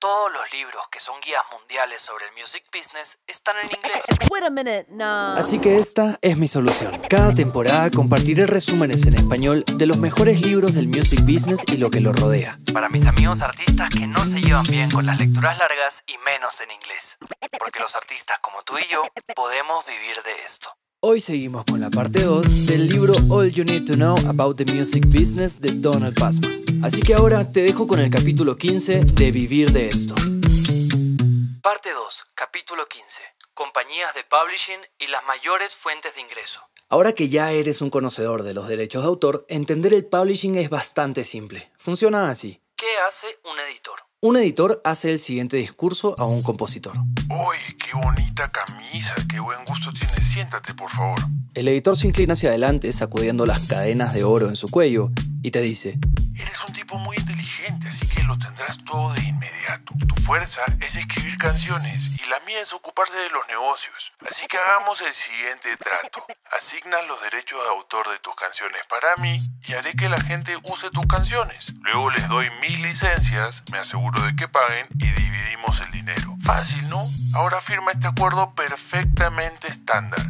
Todos los libros que son guías mundiales sobre el music business están en inglés. Wait a minute, no. Así que esta es mi solución. Cada temporada compartiré resúmenes en español de los mejores libros del music business y lo que lo rodea. Para mis amigos artistas que no se llevan bien con las lecturas largas y menos en inglés. Porque los artistas como tú y yo podemos vivir de esto. Hoy seguimos con la parte 2 del libro All You Need to Know About the Music Business de Donald Passman. Así que ahora te dejo con el capítulo 15 de Vivir de esto. Parte 2, capítulo 15. Compañías de publishing y las mayores fuentes de ingreso. Ahora que ya eres un conocedor de los derechos de autor, entender el publishing es bastante simple. Funciona así. ¿Qué hace un editor? Un editor hace el siguiente discurso a un compositor. Uy, qué bonita camisa, qué buen gusto tienes. Siéntate, por favor. El editor se inclina hacia adelante, sacudiendo las cadenas de oro en su cuello, y te dice, Eres un tipo muy inteligente, todo de inmediato. Tu fuerza es escribir canciones y la mía es ocuparte de los negocios. Así que hagamos el siguiente trato. Asignas los derechos de autor de tus canciones para mí y haré que la gente use tus canciones. Luego les doy mis licencias, me aseguro de que paguen y dividimos el dinero. Fácil, ¿no? Ahora firma este acuerdo perfectamente estándar.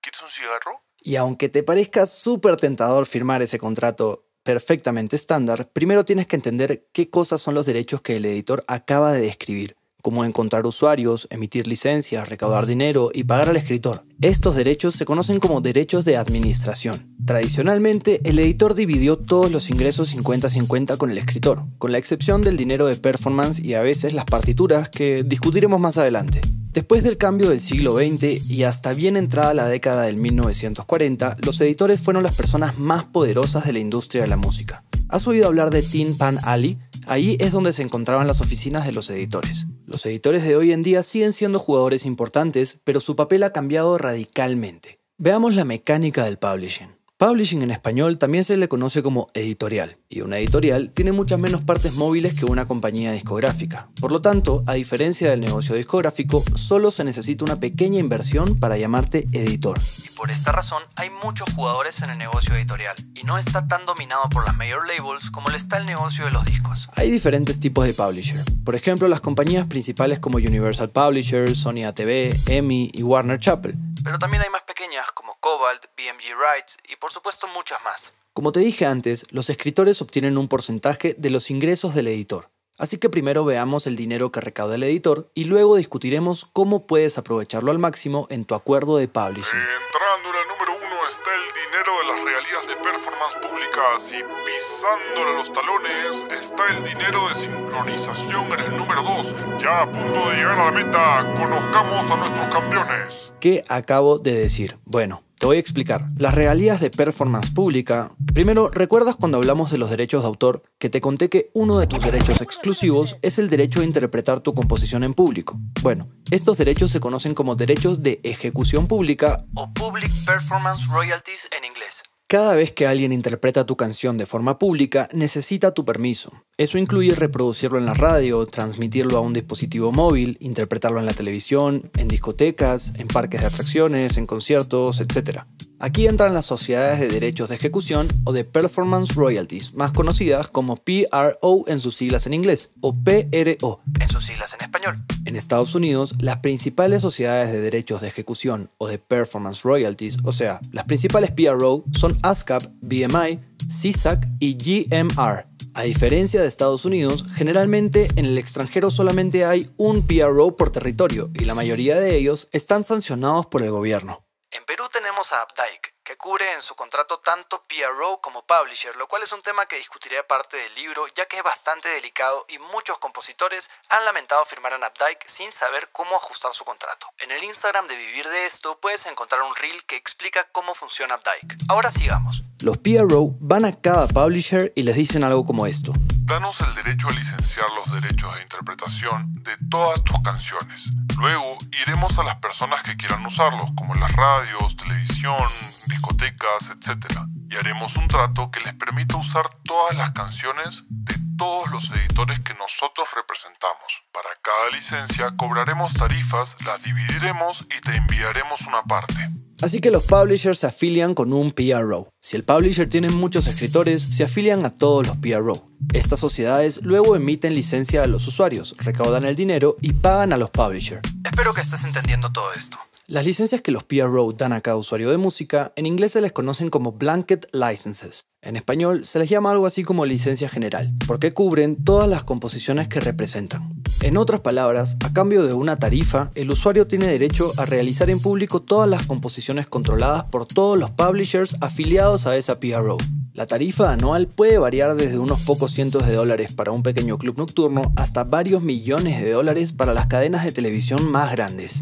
¿Quieres un cigarro? Y aunque te parezca súper tentador firmar ese contrato perfectamente estándar, primero tienes que entender qué cosas son los derechos que el editor acaba de describir, como encontrar usuarios, emitir licencias, recaudar dinero y pagar al escritor. Estos derechos se conocen como derechos de administración. Tradicionalmente, el editor dividió todos los ingresos 50-50 con el escritor, con la excepción del dinero de performance y a veces las partituras que discutiremos más adelante. Después del cambio del siglo XX y hasta bien entrada la década del 1940, los editores fueron las personas más poderosas de la industria de la música. ¿Has oído hablar de Tin Pan Alley? Ahí es donde se encontraban las oficinas de los editores. Los editores de hoy en día siguen siendo jugadores importantes, pero su papel ha cambiado radicalmente. Veamos la mecánica del publishing. Publishing en español también se le conoce como editorial, y una editorial tiene muchas menos partes móviles que una compañía discográfica. Por lo tanto, a diferencia del negocio discográfico, solo se necesita una pequeña inversión para llamarte editor. Y por esta razón, hay muchos jugadores en el negocio editorial, y no está tan dominado por las major labels como lo está el negocio de los discos. Hay diferentes tipos de publisher. Por ejemplo, las compañías principales como Universal Publishers, Sony ATV, EMI y Warner Chappell. Pero también hay más pequeñas como Cobalt, BMG Rights y por supuesto muchas más. Como te dije antes, los escritores obtienen un porcentaje de los ingresos del editor. Así que primero veamos el dinero que recauda el editor y luego discutiremos cómo puedes aprovecharlo al máximo en tu acuerdo de publishing. Entrando en el número uno está el dinero de las regalías de performance públicas y pisándole los talones está el dinero de sincronización en el número dos. Ya a punto de llegar a la meta, conozcamos a nuestros campeones. ¿Qué acabo de decir? Bueno, te voy a explicar. Las regalías de performance pública. Primero, ¿recuerdas cuando hablamos de los derechos de autor que te conté que uno de tus derechos exclusivos es el derecho a interpretar tu composición en público? Bueno, estos derechos se conocen como derechos de ejecución pública o Public Performance Royalties en inglés. Cada vez que alguien interpreta tu canción de forma pública, necesita tu permiso. Eso incluye reproducirlo en la radio, transmitirlo a un dispositivo móvil, interpretarlo en la televisión, en discotecas, en parques de atracciones, en conciertos, etc. Aquí entran las sociedades de derechos de ejecución o de performance royalties, más conocidas como PRO en sus siglas en inglés o PRO en sus siglas en español. En Estados Unidos, las principales sociedades de derechos de ejecución o de performance royalties, o sea, las principales PRO son ASCAP, BMI, CSAC y GMR. A diferencia de Estados Unidos, generalmente en el extranjero solamente hay un PRO por territorio y la mayoría de ellos están sancionados por el gobierno. En Perú tenemos a Updike, que cubre en su contrato tanto PRO como Publisher, lo cual es un tema que discutiré aparte del libro, ya que es bastante delicado y muchos compositores han lamentado firmar en Updike sin saber cómo ajustar su contrato. En el Instagram de Vivir de Esto puedes encontrar un reel que explica cómo funciona Updike. Ahora sigamos. Los PRO van a cada publisher y les dicen algo como esto. Danos el derecho a licenciar los derechos de interpretación de todas tus canciones. Luego iremos a las personas que quieran usarlos, como las radios, televisión, discotecas, etc. Y haremos un trato que les permita usar todas las canciones de todos los editores que nosotros representamos. Para cada licencia cobraremos tarifas, las dividiremos y te enviaremos una parte. Así que los publishers se afilian con un PRO. Si el publisher tiene muchos escritores, se afilian a todos los PRO. Estas sociedades luego emiten licencia a los usuarios, recaudan el dinero y pagan a los publishers. Espero que estés entendiendo todo esto. Las licencias que los PRO dan a cada usuario de música en inglés se les conocen como blanket licenses. En español se les llama algo así como licencia general, porque cubren todas las composiciones que representan. En otras palabras, a cambio de una tarifa, el usuario tiene derecho a realizar en público todas las composiciones controladas por todos los publishers afiliados a esa PRO. La tarifa anual puede variar desde unos pocos cientos de dólares para un pequeño club nocturno hasta varios millones de dólares para las cadenas de televisión más grandes.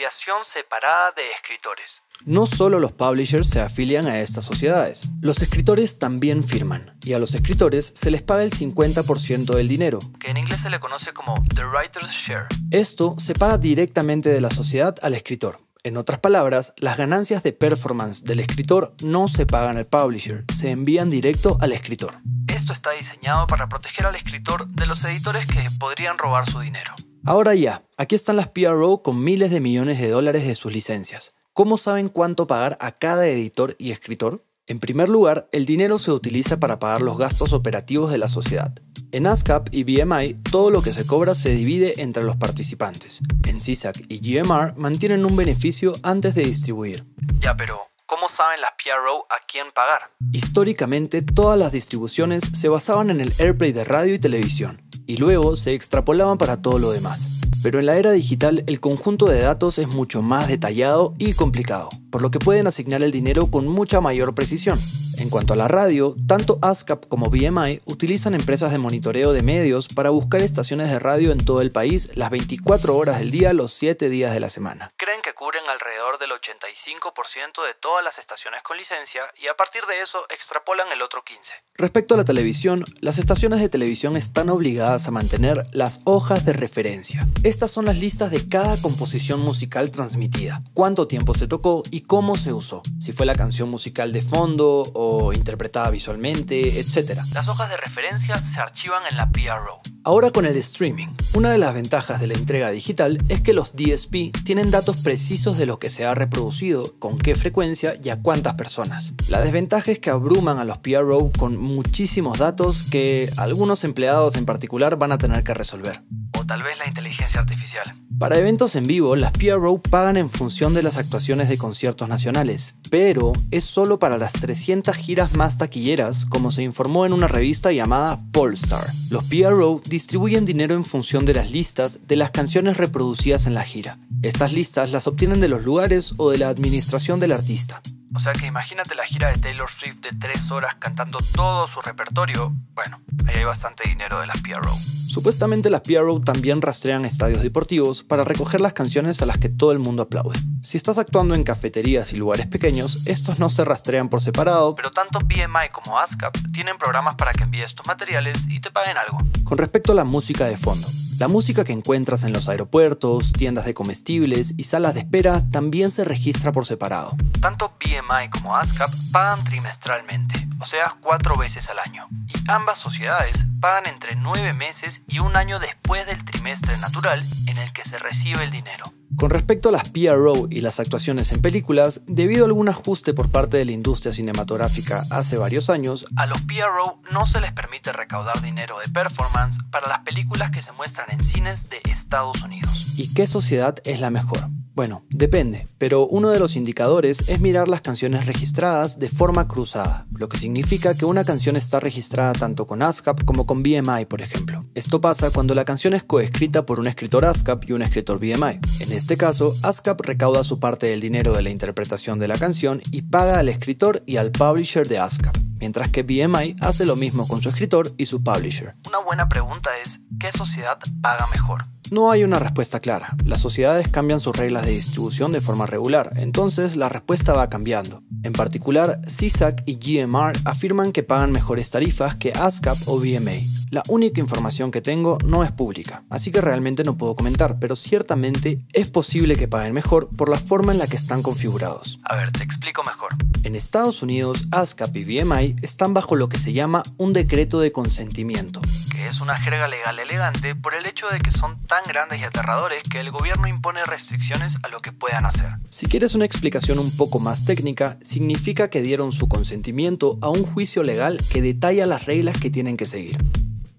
Afiliación separada de escritores. No solo los publishers se afilian a estas sociedades, los escritores también firman, y a los escritores se les paga el 50% del dinero, que en inglés se le conoce como The Writer's Share. Esto se paga directamente de la sociedad al escritor, en otras palabras, las ganancias de performance del escritor no se pagan al publisher, se envían directo al escritor. Esto está diseñado para proteger al escritor de los editores que podrían robar su dinero. Ahora ya, aquí están las PRO con miles de millones de dólares de sus licencias. ¿Cómo saben cuánto pagar a cada editor y escritor? En primer lugar, el dinero se utiliza para pagar los gastos operativos de la sociedad. En ASCAP y BMI, todo lo que se cobra se divide entre los participantes. En CISAC y GMR mantienen un beneficio antes de distribuir. Ya, pero ¿cómo saben las PRO a quién pagar? Históricamente, todas las distribuciones se basaban en el airplay de radio y televisión, y luego se extrapolaban para todo lo demás. Pero en la era digital el conjunto de datos es mucho más detallado y complicado, por lo que pueden asignar el dinero con mucha mayor precisión. En cuanto a la radio, tanto ASCAP como BMI utilizan empresas de monitoreo de medios para buscar estaciones de radio en todo el país las 24 horas del día, los 7 días de la semana. Creen que cubren alrededor del 85% de todas las estaciones con licencia y a partir de eso extrapolan el otro 15%. Respecto a la televisión, las estaciones de televisión están obligadas a mantener las hojas de referencia. Estas son las listas de cada composición musical transmitida, cuánto tiempo se tocó y cómo se usó, si fue la canción musical de fondo o interpretada visualmente, etc. Las hojas de referencia se archivan en la PRO. Ahora con el streaming, una de las ventajas de la entrega digital es que los DSP tienen datos precisos de lo que se ha reproducido, con qué frecuencia y a cuántas personas. La desventaja es que abruman a los PRO con muchísimos datos que algunos empleados en particular van a tener que resolver. O tal vez la inteligencia artificial. Para eventos en vivo, las PRO pagan en función de las actuaciones de conciertos nacionales, pero es solo para las 300 giras más taquilleras, como se informó en una revista llamada Polestar. Los PRO distribuyen dinero en función de las listas de las canciones reproducidas en la gira. Estas listas las obtienen de los lugares o de la administración del artista. O sea que imagínate la gira de Taylor Swift de 3 horas cantando todo su repertorio. Bueno, ahí hay bastante dinero de las PRO. Supuestamente las PRO también rastrean estadios deportivos para recoger las canciones a las que todo el mundo aplaude. Si estás actuando en cafeterías y lugares pequeños, estos no se rastrean por separado, pero tanto BMI como ASCAP tienen programas para que envíes tus materiales y te paguen algo. Con respecto a la música de fondo, la música que encuentras en los aeropuertos, tiendas de comestibles y salas de espera también se registra por separado. Tanto BMI como ASCAP pagan trimestralmente, o sea, cuatro veces al año. Y ambas sociedades pagan entre nueve meses y un año después del trimestre natural en el que se recibe el dinero. Con respecto a las PRO y las actuaciones en películas, debido a algún ajuste por parte de la industria cinematográfica hace varios años, a los PRO no se les permite recaudar dinero de performance para las películas que se muestran en cines de Estados Unidos. ¿Y qué sociedad es la mejor? Bueno, depende, pero uno de los indicadores es mirar las canciones registradas de forma cruzada, lo que significa que una canción está registrada tanto con ASCAP como con BMI, por ejemplo. Esto pasa cuando la canción es coescrita por un escritor ASCAP y un escritor BMI. En este caso, ASCAP recauda su parte del dinero de la interpretación de la canción y paga al escritor y al publisher de ASCAP, mientras que BMI hace lo mismo con su escritor y su publisher. Una buena pregunta es, ¿qué sociedad paga mejor? No hay una respuesta clara. Las sociedades cambian sus reglas de distribución de forma regular, entonces la respuesta va cambiando. En particular, CISAC y GMR afirman que pagan mejores tarifas que ASCAP o BMA. La única información que tengo no es pública, así que realmente no puedo comentar, pero ciertamente es posible que paguen mejor por la forma en la que están configurados. A ver, te explico mejor. En Estados Unidos, ASCAP y BMI están bajo lo que se llama un decreto de consentimiento, que es una jerga legal elegante por el hecho de que son tan grandes y aterradores que el gobierno impone restricciones a lo que puedan hacer. Si quieres una explicación un poco más técnica, significa que dieron su consentimiento a un juicio legal que detalla las reglas que tienen que seguir.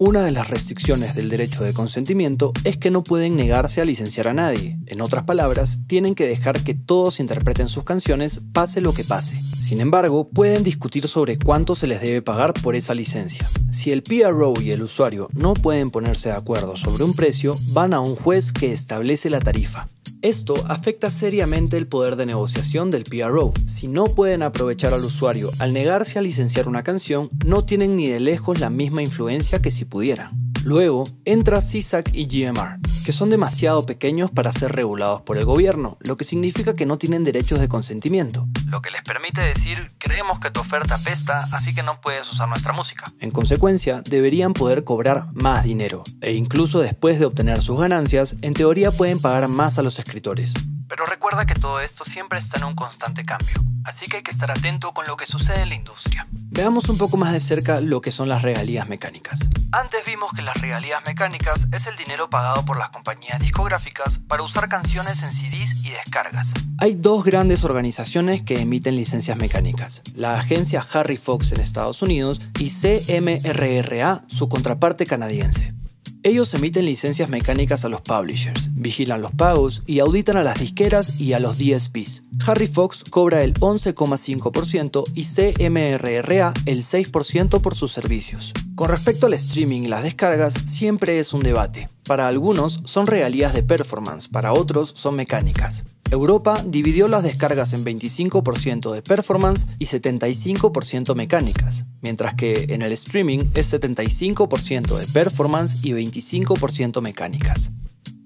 Una de las restricciones del derecho de consentimiento es que no pueden negarse a licenciar a nadie. En otras palabras, tienen que dejar que todos interpreten sus canciones pase lo que pase. Sin embargo, pueden discutir sobre cuánto se les debe pagar por esa licencia. Si el PRO y el usuario no pueden ponerse de acuerdo sobre un precio, van a un juez que establece la tarifa. Esto afecta seriamente el poder de negociación del PRO. Si no pueden aprovechar al usuario al negarse a licenciar una canción, no tienen ni de lejos la misma influencia que si pudieran. Luego entra CISAC y GMR, que son demasiado pequeños para ser regulados por el gobierno, lo que significa que no tienen derechos de consentimiento. Lo que les permite decir, creemos que tu oferta apesta, así que no puedes usar nuestra música. En consecuencia, deberían poder cobrar más dinero, e incluso después de obtener sus ganancias, en teoría pueden pagar más a los escritores. Pero recuerda que todo esto siempre está en un constante cambio, así que hay que estar atento con lo que sucede en la industria. Veamos un poco más de cerca lo que son las regalías mecánicas. Antes vimos que las regalías mecánicas es el dinero pagado por las compañías discográficas para usar canciones en CDs y descargas. Hay dos grandes organizaciones que emiten licencias mecánicas, la agencia Harry Fox en Estados Unidos y CMRRA, su contraparte canadiense. Ellos emiten licencias mecánicas a los publishers, vigilan los pagos y auditan a las disqueras y a los DSPs. Harry Fox cobra el 11,5% y CMRRA el 6% por sus servicios. Con respecto al streaming y las descargas, siempre es un debate. Para algunos son regalías de performance, para otros son mecánicas. Europa dividió las descargas en 25% de performance y 75% mecánicas, mientras que en el streaming es 75% de performance y 25% mecánicas.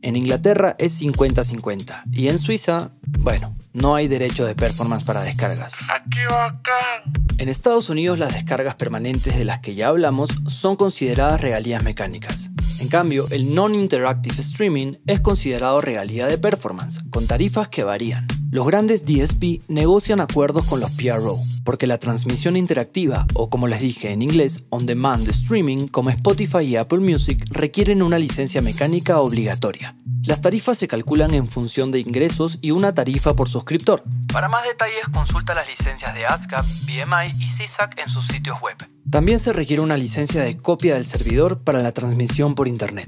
En Inglaterra es 50-50 y en Suiza, bueno, no hay derecho de performance para descargas. ¡Ah, qué bacán! En Estados Unidos las descargas permanentes de las que ya hablamos son consideradas regalías mecánicas. En cambio, el non-interactive streaming es considerado regalía de performance, con tarifas que varían. Los grandes DSP negocian acuerdos con los PRO, porque la transmisión interactiva, o como les dije en inglés, on-demand streaming, como Spotify y Apple Music, requieren una licencia mecánica obligatoria. Las tarifas se calculan en función de ingresos y una tarifa por suscriptor. Para más detalles consulta las licencias de ASCAP, BMI y CISAC en sus sitios web. También se requiere una licencia de copia del servidor para la transmisión por Internet.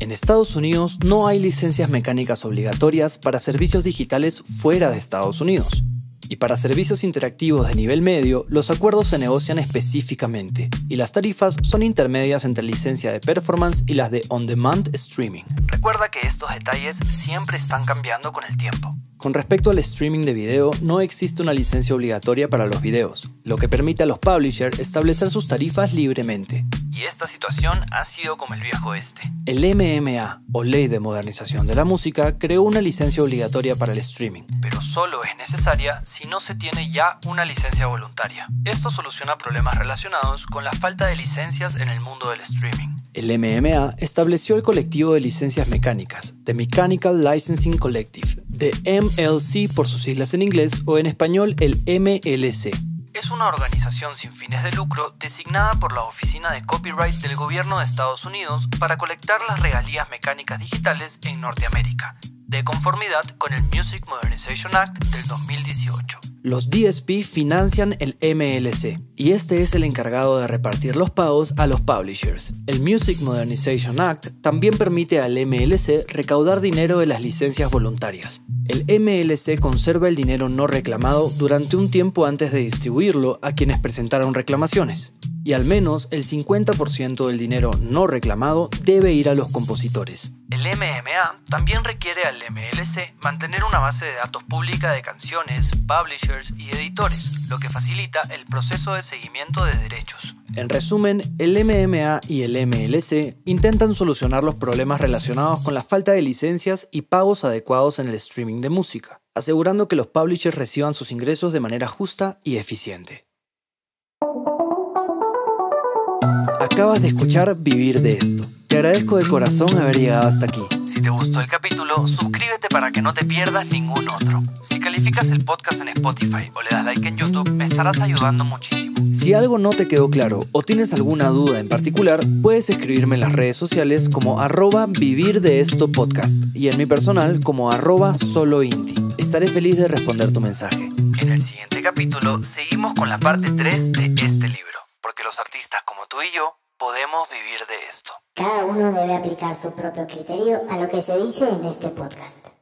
En Estados Unidos no hay licencias mecánicas obligatorias para servicios digitales fuera de Estados Unidos. Y para servicios interactivos de nivel medio, los acuerdos se negocian específicamente, y las tarifas son intermedias entre licencia de performance y las de on-demand streaming. Recuerda que estos detalles siempre están cambiando con el tiempo. Con respecto al streaming de video, no existe una licencia obligatoria para los videos, lo que permite a los publishers establecer sus tarifas libremente. Y esta situación ha sido como el viejo este. El MMA, o Ley de Modernización de la Música, creó una licencia obligatoria para el streaming, pero solo es necesaria si no se tiene ya una licencia voluntaria. Esto soluciona problemas relacionados con la falta de licencias en el mundo del streaming. El MMA estableció el colectivo de licencias mecánicas, The Mechanical Licensing Collective, de MLC por sus siglas en inglés o en español el MLC. Es una organización sin fines de lucro designada por la Oficina de Copyright del Gobierno de Estados Unidos para colectar las regalías mecánicas digitales en Norteamérica, de conformidad con el Music Modernization Act del 2018. Los DSP financian el MLC y este es el encargado de repartir los pagos a los publishers. El Music Modernization Act también permite al MLC recaudar dinero de las licencias voluntarias. El MLC conserva el dinero no reclamado durante un tiempo antes de distribuirlo a quienes presentaron reclamaciones y al menos el 50% del dinero no reclamado debe ir a los compositores. El MMA también requiere al MLC mantener una base de datos pública de canciones, publishers y editores, lo que facilita el proceso de seguimiento de derechos. En resumen, el MMA y el MLC intentan solucionar los problemas relacionados con la falta de licencias y pagos adecuados en el streaming de música, asegurando que los publishers reciban sus ingresos de manera justa y eficiente. Acabas de escuchar Vivir de esto. Te agradezco de corazón haber llegado hasta aquí. Si te gustó el capítulo, suscríbete para que no te pierdas ningún otro. Si calificas el podcast en Spotify o le das like en YouTube, me estarás ayudando muchísimo. Si algo no te quedó claro o tienes alguna duda en particular, puedes escribirme en las redes sociales como arroba vivir de esto y en mi personal como arroba solo Estaré feliz de responder tu mensaje. En el siguiente capítulo seguimos con la parte 3 de este libro, porque los artistas como tú y yo podemos vivir de esto. Cada uno debe aplicar su propio criterio a lo que se dice en este podcast.